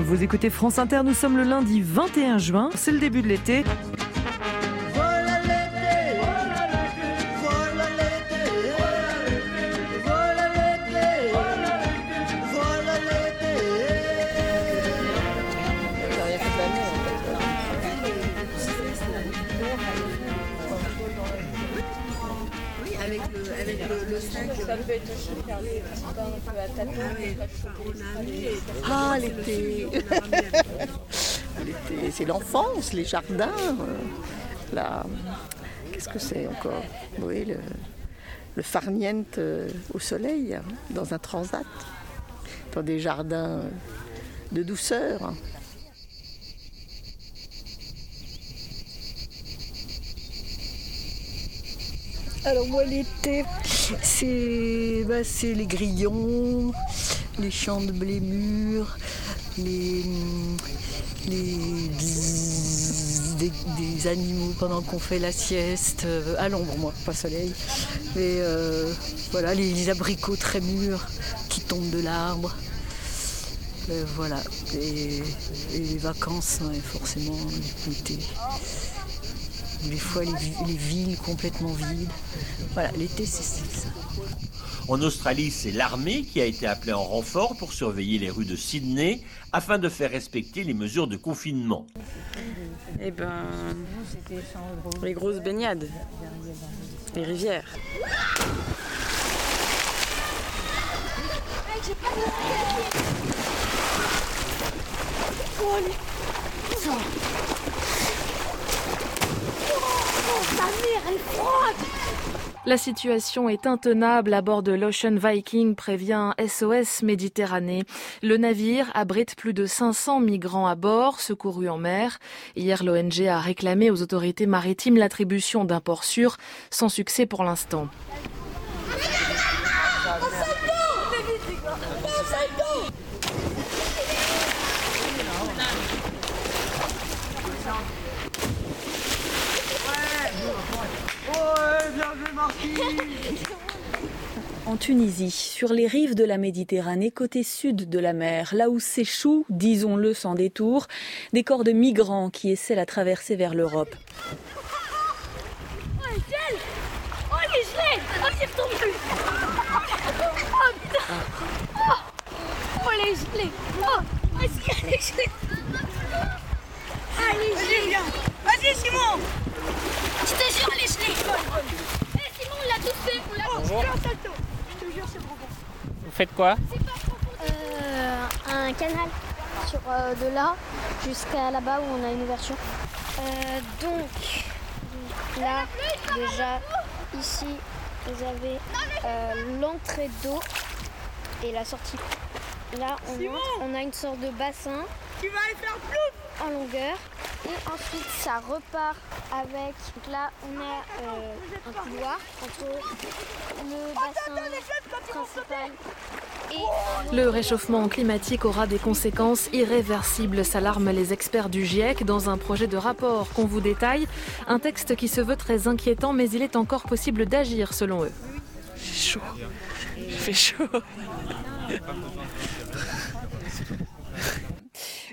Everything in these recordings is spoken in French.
Vous écoutez France Inter, nous sommes le lundi 21 juin, c'est le début de l'été. C'est l'enfance, les jardins. euh. Qu'est-ce que c'est encore? Oui, le, le farniente euh, au soleil, dans un transat, dans des jardins euh, de douceur. Alors moi l'été, c'est bah, les grillons, les champs de blé mûr, les, les des, animaux pendant qu'on fait la sieste, euh, à l'ombre moi, pas soleil. Et euh, voilà, les, abricots très mûrs qui tombent de l'arbre. Euh, voilà, et, les vacances, ouais, forcément l'été. Des fois les, les villes complètement vides. Voilà, l'été c'est ça. En Australie, c'est l'armée qui a été appelée en renfort pour surveiller les rues de Sydney afin de faire respecter les mesures de confinement. Eh ben, les grosses baignades, les rivières. La situation est intenable à bord de l'Ocean Viking, prévient SOS Méditerranée. Le navire abrite plus de 500 migrants à bord, secourus en mer. Hier, l'ONG a réclamé aux autorités maritimes l'attribution d'un port sûr, sans succès pour l'instant. En Tunisie, sur les rives de la Méditerranée, côté sud de la mer, là où s'échouent, disons-le sans détour, des corps de migrants qui essaient la traversée vers l'Europe. Vas-y Simon Je te jure, allez, je l'ai Eh Simon, on l'a tous fait, on l'a tous fait un salto Je te jure, c'est trop bon Vous faites quoi euh, Un canal sur euh, de là jusqu'à là-bas où on a une ouverture. Euh, donc, là, déjà, ici, vous avez euh, l'entrée d'eau et la sortie. Là, on entre, on a une sorte de bassin Tu vas aller faire plouf en longueur. Et ensuite, ça repart avec. Donc là, on a euh, un couloir entre le bassin principal et Le réchauffement climatique aura des conséquences irréversibles, s'alarment les experts du GIEC dans un projet de rapport qu'on vous détaille. Un texte qui se veut très inquiétant, mais il est encore possible d'agir selon eux. Chaud. Il fait chaud.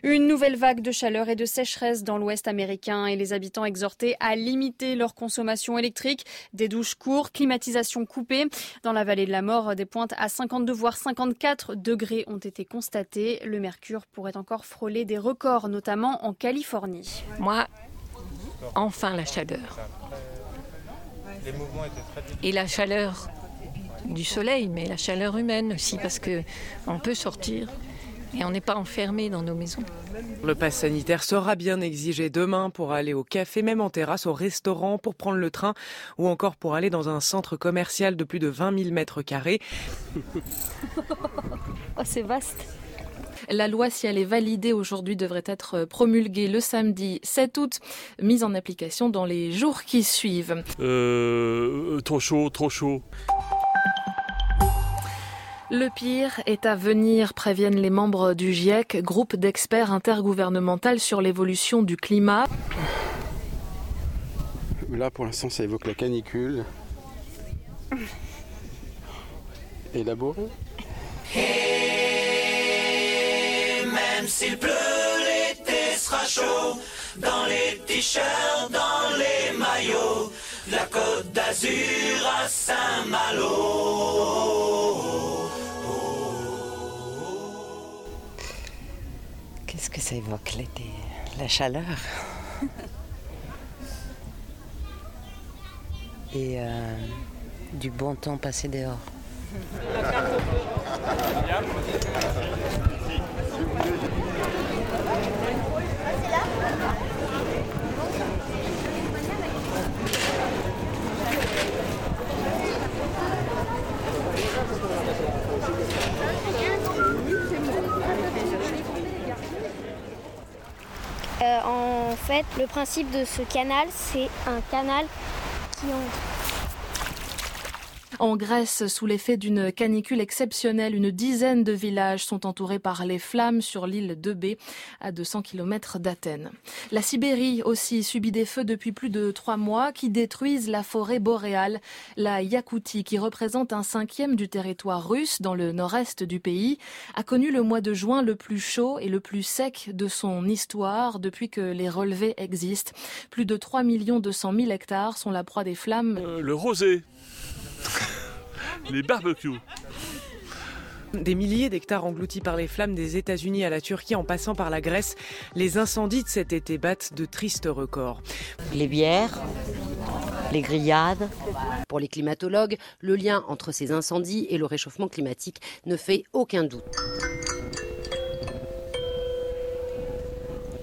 Une nouvelle vague de chaleur et de sécheresse dans l'ouest américain et les habitants exhortés à limiter leur consommation électrique. Des douches courtes, climatisation coupée. Dans la vallée de la mort, des pointes à 52 voire 54 degrés ont été constatées. Le mercure pourrait encore frôler des records, notamment en Californie. Moi, enfin la chaleur. Et la chaleur du soleil, mais la chaleur humaine aussi, parce que on peut sortir et on n'est pas enfermé dans nos maisons. Le pass sanitaire sera bien exigé demain pour aller au café, même en terrasse, au restaurant, pour prendre le train ou encore pour aller dans un centre commercial de plus de 20 000 mètres carrés. Oh, c'est vaste. La loi, si elle est validée aujourd'hui, devrait être promulguée le samedi 7 août, mise en application dans les jours qui suivent. Euh, trop chaud, trop chaud. Le pire est à venir, préviennent les membres du GIEC, groupe d'experts intergouvernemental sur l'évolution du climat. Là, pour l'instant, ça évoque la canicule. Élaboré. Hey man, Même s'il pleut, l'été sera chaud. Dans les t-shirts, dans les maillots. La côte d'Azur à Saint-Malo. Que ça évoque l'été La chaleur. Et euh, du bon temps passé dehors. En fait, le principe de ce canal, c'est un canal qui entre En Grèce, sous l'effet d'une canicule exceptionnelle, une dizaine de villages sont entourés par les flammes sur l'île de B, à 200 km d'Athènes. La Sibérie aussi subit des feux depuis plus de trois mois qui détruisent la forêt boréale. La Yakoutie, qui représente un cinquième du territoire russe dans le nord-est du pays, a connu le mois de juin le plus chaud et le plus sec de son histoire depuis que les relevés existent. Plus de 3 200 000 hectares sont la proie des flammes. Euh, le rosé. les barbecues. Des milliers d'hectares engloutis par les flammes des États-Unis à la Turquie en passant par la Grèce, les incendies de cet été battent de tristes records. Les bières, les grillades. Pour les climatologues, le lien entre ces incendies et le réchauffement climatique ne fait aucun doute.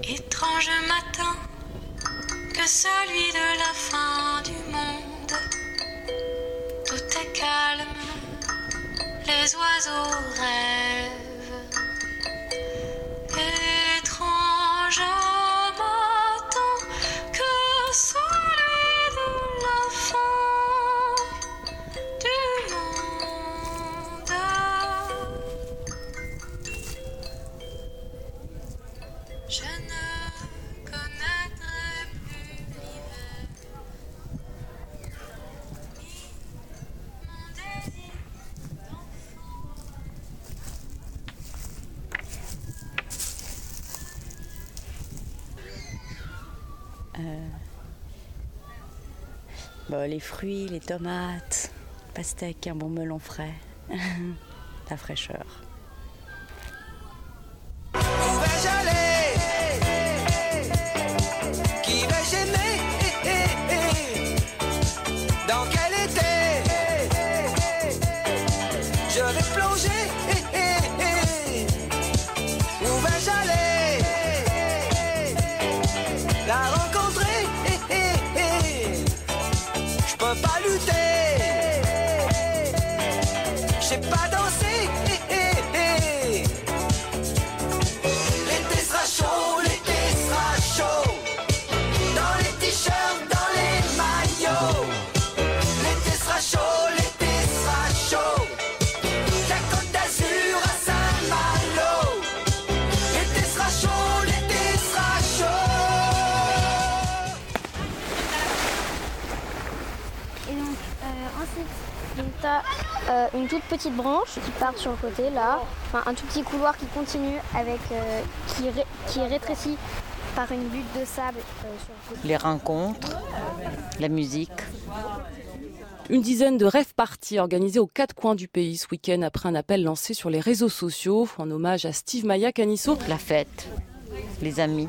Étrange matin que celui de la fin His was older. Bon, les fruits, les tomates, pastèque, un bon melon frais, la fraîcheur. Je sais pas danser euh, une toute petite branche qui part sur le côté là, enfin, un tout petit couloir qui continue avec euh, qui, ré- qui est rétréci par une butte de sable euh, sur le côté. Les rencontres, la musique. Une dizaine de rêves parties organisées aux quatre coins du pays ce week-end après un appel lancé sur les réseaux sociaux en hommage à Steve Maya Canisso. La fête, les amis.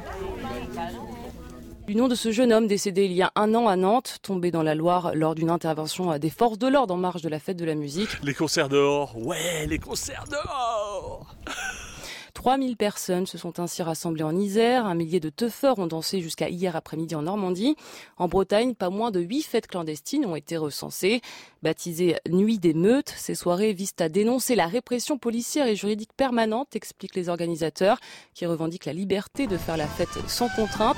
Du nom de ce jeune homme décédé il y a un an à Nantes, tombé dans la Loire lors d'une intervention des forces de l'ordre en marge de la fête de la musique. Les concerts dehors. Ouais, les concerts dehors 3000 personnes se sont ainsi rassemblées en Isère, un millier de teufeurs ont dansé jusqu'à hier après-midi en Normandie. En Bretagne, pas moins de 8 fêtes clandestines ont été recensées. Baptisées Nuit des meutes, ces soirées visent à dénoncer la répression policière et juridique permanente, expliquent les organisateurs, qui revendiquent la liberté de faire la fête sans contrainte.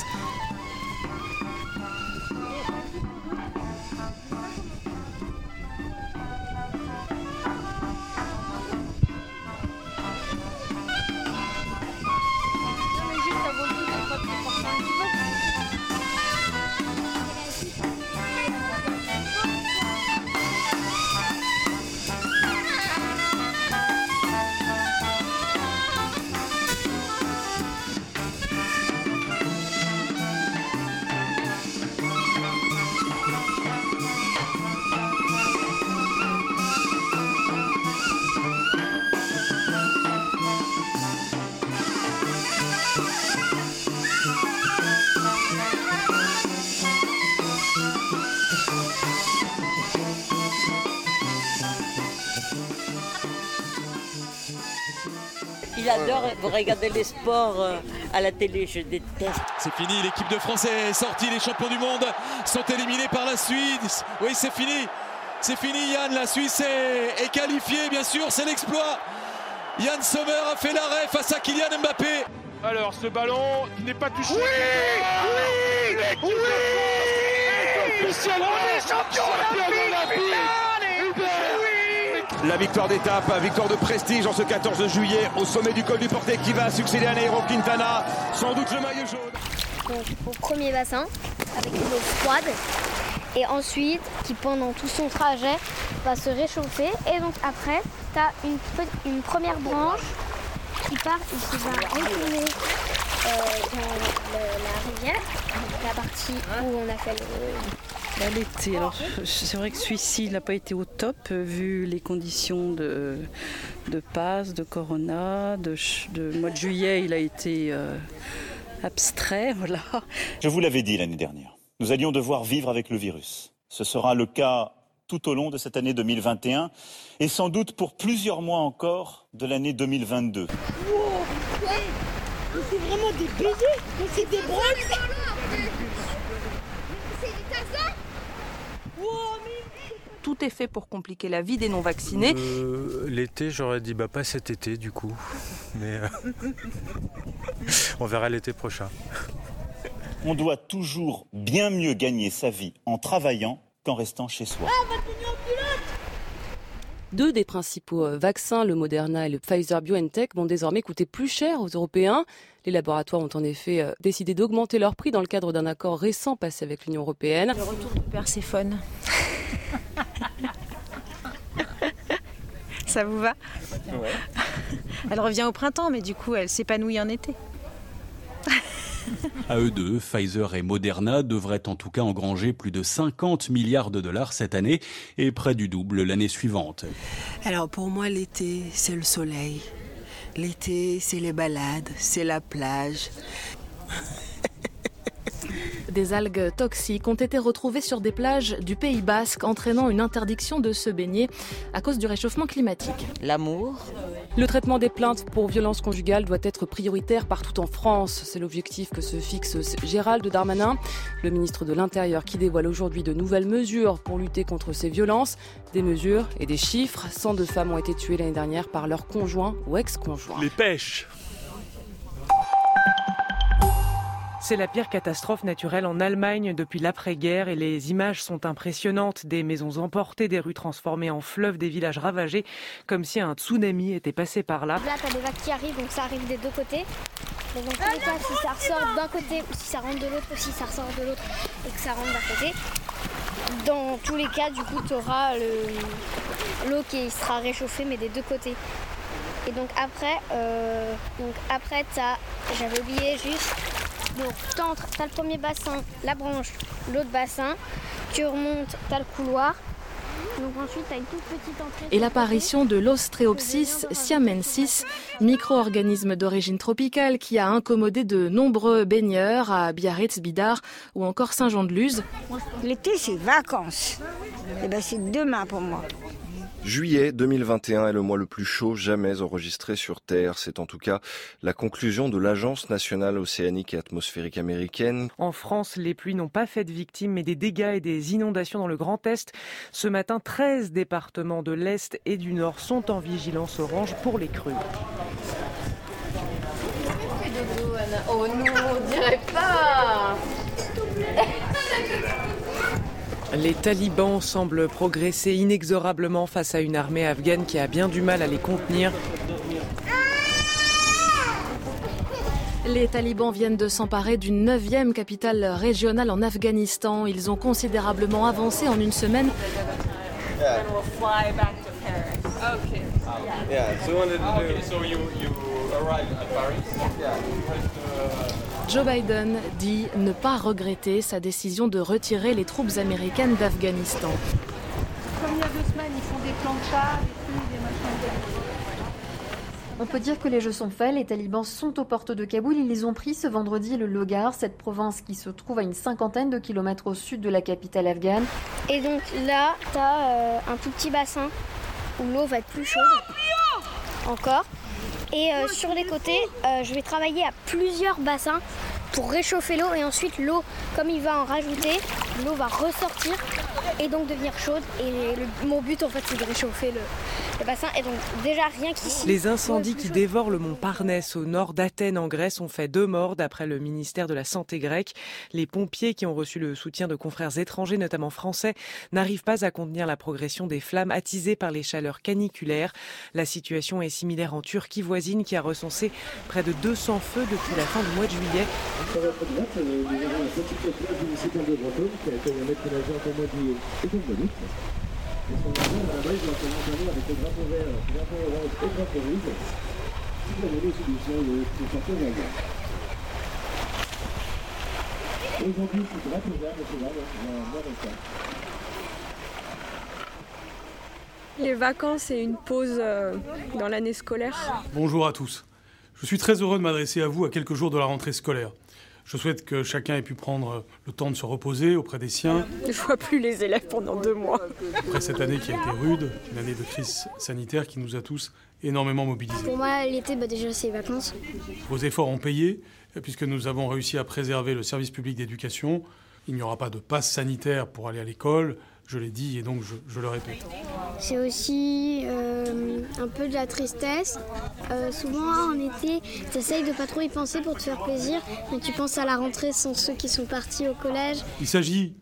Il adore regarder les sports euh, à la télé, je déteste. C'est fini, l'équipe de France est sortie, les champions du monde sont éliminés par la Suisse. Oui, c'est fini. C'est fini, Yann. La Suisse est, est qualifiée, bien sûr, c'est l'exploit. Yann Sommer a fait l'arrêt face à Kylian Mbappé. Alors, ce ballon n'est pas touché. Oui Oui Oui Officiellement, On est champion olympique La victoire d'étape, victoire de prestige en ce 14 juillet au sommet du col du Portet qui va succéder à Nairo Quintana, sans doute le maillot jaune. Donc au premier bassin avec une eau froide. Et ensuite qui pendant tout son trajet va se réchauffer. Et donc après tu as une, première branche qui part et qui va retourner euh, dans la rivière, la partie où on a fait le, Là, l'été, alors c'est vrai que celui-ci n'a pas été au top euh, vu les conditions de, de passe, de corona, de, mois de juillet, il a été euh, abstrait, voilà. Je vous l'avais dit l'année dernière, nous allions devoir vivre avec le virus. Ce sera le cas tout au long de cette année 2021 et sans doute pour plusieurs mois encore de l'année 2022. C'est vraiment des baisers c'est des branles C'est des tassins Tout est fait pour compliquer la vie des non-vaccinés. Euh, l'été, j'aurais dit bah pas cet été du coup, mais euh, on verra l'été prochain. On doit toujours bien mieux gagner sa vie en travaillant qu'en restant chez soi. Deux des principaux euh, vaccins, le Moderna et le Pfizer BioNTech, vont désormais coûter plus cher aux Européens. Les laboratoires ont en effet euh, décidé d'augmenter leur prix dans le cadre d'un accord récent passé avec l'Union européenne. Le retour de Perséphone. Ça vous va? Elle revient au printemps, mais du coup, elle s'épanouit en été. À eux deux, Pfizer et Moderna devraient en tout cas engranger plus de 50 milliards de dollars cette année et près du double l'année suivante. Alors pour moi, l'été, c'est le soleil. L'été, c'est les balades, c'est la plage. Des algues toxiques ont été retrouvées sur des plages du Pays Basque, entraînant une interdiction de se baigner à cause du réchauffement climatique. L'amour. Le traitement des plaintes pour violences conjugales doit être prioritaire partout en France. C'est l'objectif que se fixe Gérald Darmanin, le ministre de l'Intérieur, qui dévoile aujourd'hui de nouvelles mesures pour lutter contre ces violences. Des mesures et des chiffres. 102 femmes ont été tuées l'année dernière par leur conjoint ou ex-conjoint. Les pêches. C'est la pire catastrophe naturelle en Allemagne depuis l'après-guerre et les images sont impressionnantes. Des maisons emportées, des rues transformées en fleuves, des villages ravagés, comme si un tsunami était passé par là. Là, t'as des vagues qui arrivent, donc ça arrive des deux côtés. Mais dans tous les cas, si ça ressort d'un côté ou si ça rentre de l'autre ou si ça ressort de l'autre et que ça rentre d'un côté, dans tous les cas, du coup, tu auras l'eau qui sera réchauffée, mais des deux côtés. Et donc après, euh, donc après j'avais oublié juste, donc t'entres, t'as le premier bassin, la branche, l'autre bassin, tu remontes, t'as le couloir. Donc ensuite t'as une toute petite entrée. Et l'apparition de l'Ostreopsis siamensis, micro-organisme d'origine tropicale qui a incommodé de nombreux baigneurs à Biarritz, Bidart ou encore Saint-Jean-de-Luz. L'été, c'est vacances. Et ben, c'est demain pour moi. Juillet 2021 est le mois le plus chaud jamais enregistré sur Terre. C'est en tout cas la conclusion de l'Agence nationale océanique et atmosphérique américaine. En France, les pluies n'ont pas fait de victimes, mais des dégâts et des inondations dans le Grand Est. Ce matin, 13 départements de l'Est et du Nord sont en vigilance orange pour les crues. Oh non, on dirait pas Les talibans semblent progresser inexorablement face à une armée afghane qui a bien du mal à les contenir. Les talibans viennent de s'emparer d'une neuvième capitale régionale en Afghanistan. Ils ont considérablement avancé en une semaine. Joe Biden dit ne pas regretter sa décision de retirer les troupes américaines d'Afghanistan. Comme il y a deux semaines, ils font des plans de chars, des trucs, des machins. On peut dire que les jeux sont faits, les talibans sont aux portes de Kaboul, ils les ont pris ce vendredi le Logar, cette province qui se trouve à une cinquantaine de kilomètres au sud de la capitale afghane. Et donc là, t'as euh, un tout petit bassin où l'eau va être plus chaude. Encore. Et euh, sur les côtés, euh, je vais travailler à plusieurs bassins pour réchauffer l'eau et ensuite l'eau, comme il va en rajouter, l'eau va ressortir et donc devenir chaude. Et le- mon but en fait c'est de réchauffer le, le bassin. Et donc déjà rien qu'ici. Les incendies qui dévorent le mont Parnès au nord d'Athènes en Grèce ont fait deux morts d'après le ministère de la Santé grec. Les pompiers qui ont reçu le soutien de confrères étrangers, notamment français, n'arrivent pas à contenir la progression des flammes attisées par les chaleurs caniculaires. La situation est similaire en Turquie voisine qui a recensé près de 200 feux depuis la fin du mois de juillet. De qui accueille un maître nageur pour mois de et pour Bonite. Et son nageur, à la base, il va commencer avec le drapeau vert, le drapeau orange et le drapeau rouge. Si vous avez aussi du son, drapeau vert. Aujourd'hui, c'est drapeau vert, mais c'est là, on va voir ça. Les vacances et une pause euh, dans l'année scolaire. Bonjour à tous. Je suis très heureux de m'adresser à vous à quelques jours de la rentrée scolaire. Je souhaite que chacun ait pu prendre le temps de se reposer auprès des siens, Je vois plus les élèves pendant deux mois. après cette année qui a été rude, une année de crise sanitaire qui nous a tous énormément mobilisés. Pour moi l'été bah déjà c'est les vacances. Vos efforts ont payé, puisque nous avons réussi à préserver le service public d'éducation. Il n'y aura pas de passe sanitaire pour aller à l'école, je l'ai dit et donc je, je le répète. C'est aussi euh, un peu de la tristesse. Euh, souvent en été, tu essayes de pas trop y penser pour te faire plaisir, mais tu penses à la rentrée sans ceux qui sont partis au collège. Il s'agit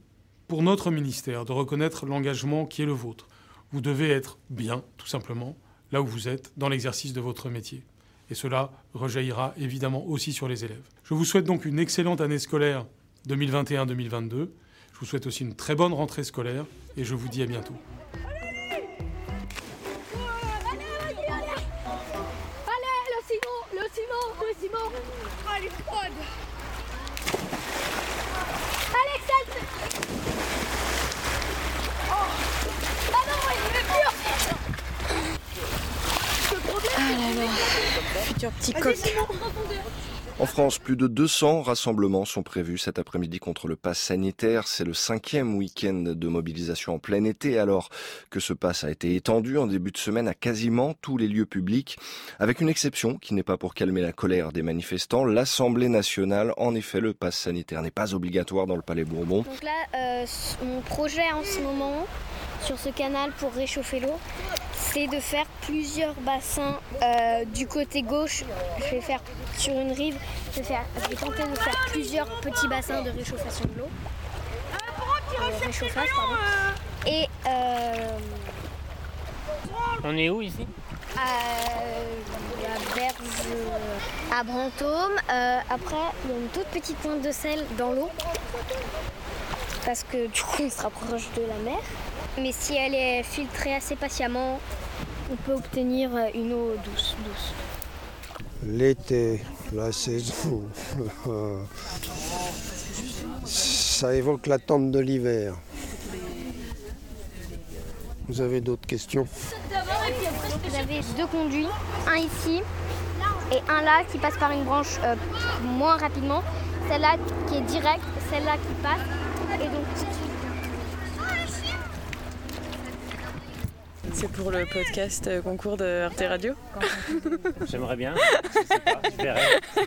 pour notre ministère de reconnaître l'engagement qui est le vôtre. Vous devez être bien, tout simplement, là où vous êtes, dans l'exercice de votre métier. Et cela rejaillira évidemment aussi sur les élèves. Je vous souhaite donc une excellente année scolaire 2021-2022. Je vous souhaite aussi une très bonne rentrée scolaire et je vous dis à bientôt. Allez, le ciment, le ciment, le ciment. Ah, elle est froide. Alexandre Oh Ah non, il est pur Le problème, Ah là là, futur petit coq. En France, plus de 200 rassemblements sont prévus cet après-midi contre le pass sanitaire. C'est le cinquième week-end de mobilisation en plein été, alors que ce pass a été étendu en début de semaine à quasiment tous les lieux publics, avec une exception qui n'est pas pour calmer la colère des manifestants. L'Assemblée nationale, en effet, le pass sanitaire n'est pas obligatoire dans le Palais Bourbon. Donc là, euh, mon projet en ce moment sur ce canal pour réchauffer l'eau, c'est de faire plusieurs bassins euh, du côté gauche. Je vais faire sur une rive, je vais, faire, je vais tenter de faire plusieurs petits bassins de réchauffation de l'eau. Euh, réchauffage, pardon. Et euh, On est où ici? à la berge à Brantôme. Euh, après, il y a une toute petite pointe de sel dans l'eau. Parce que du coup, on se rapproche de la mer. Mais si elle est filtrée assez patiemment, on peut obtenir une eau douce. douce. L'été, la saison, euh, ça évoque l'attente de l'hiver. Vous avez d'autres questions? Vous avez deux conduits, un ici et un là qui passe par une branche euh, moins rapidement. Celle-là qui est directe, celle-là qui passe. Et donc tout de suite. C'est pour le podcast euh, concours de Arte Radio J'aimerais bien. Je pas.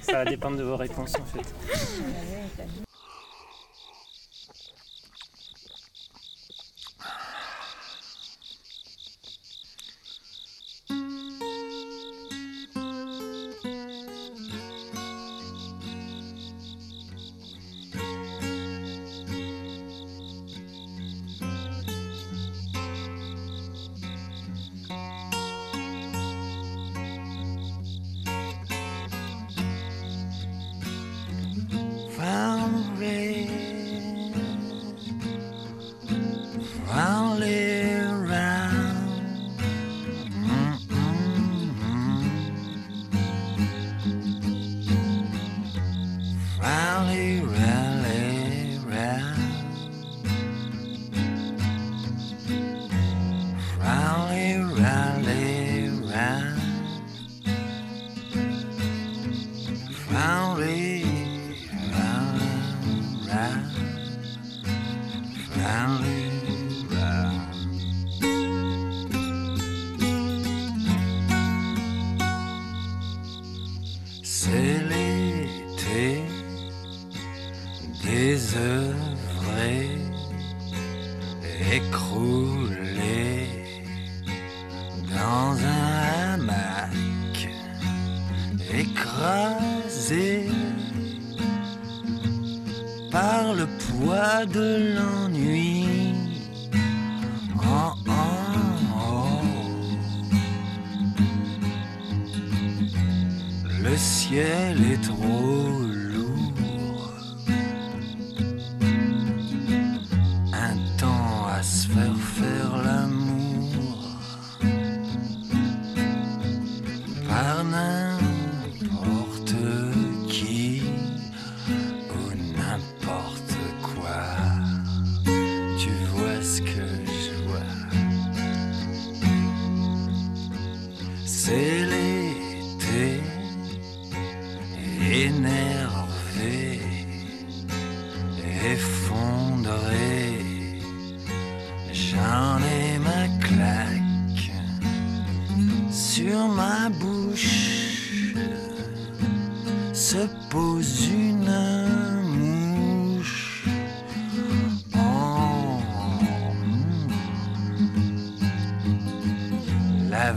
Ça va dépendre de vos réponses en fait.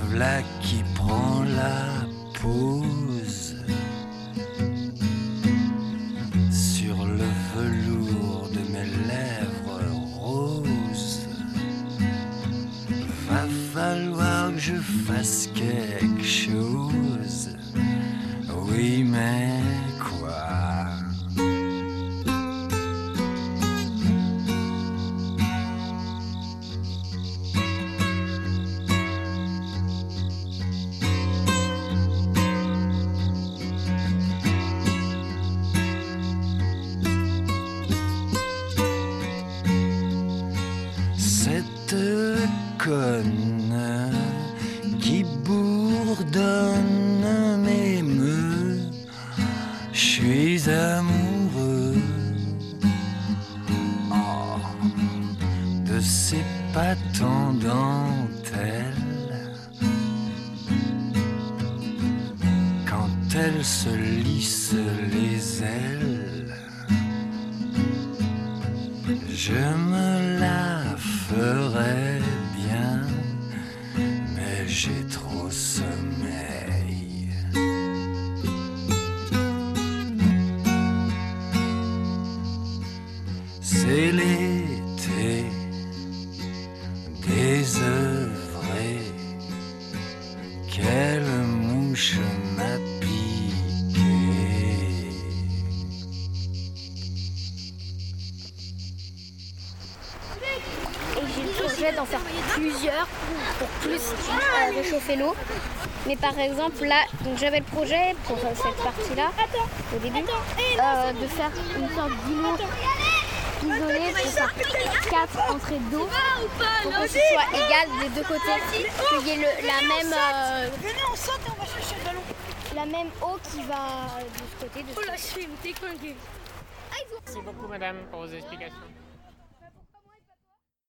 V'là qui prend la Cette conne plus euh, réchauffer l'eau. Mais par exemple là, j'avais le projet pour euh, cette partie-là au début euh, de faire une sorte d'îlot isolé pour faire quatre entrées d'eau pour que ce soit égal des deux côtés, qu'il y ait le- la même euh, la même eau qui va de ce côté. De ce côté. Merci beaucoup, madame, pour vos explications.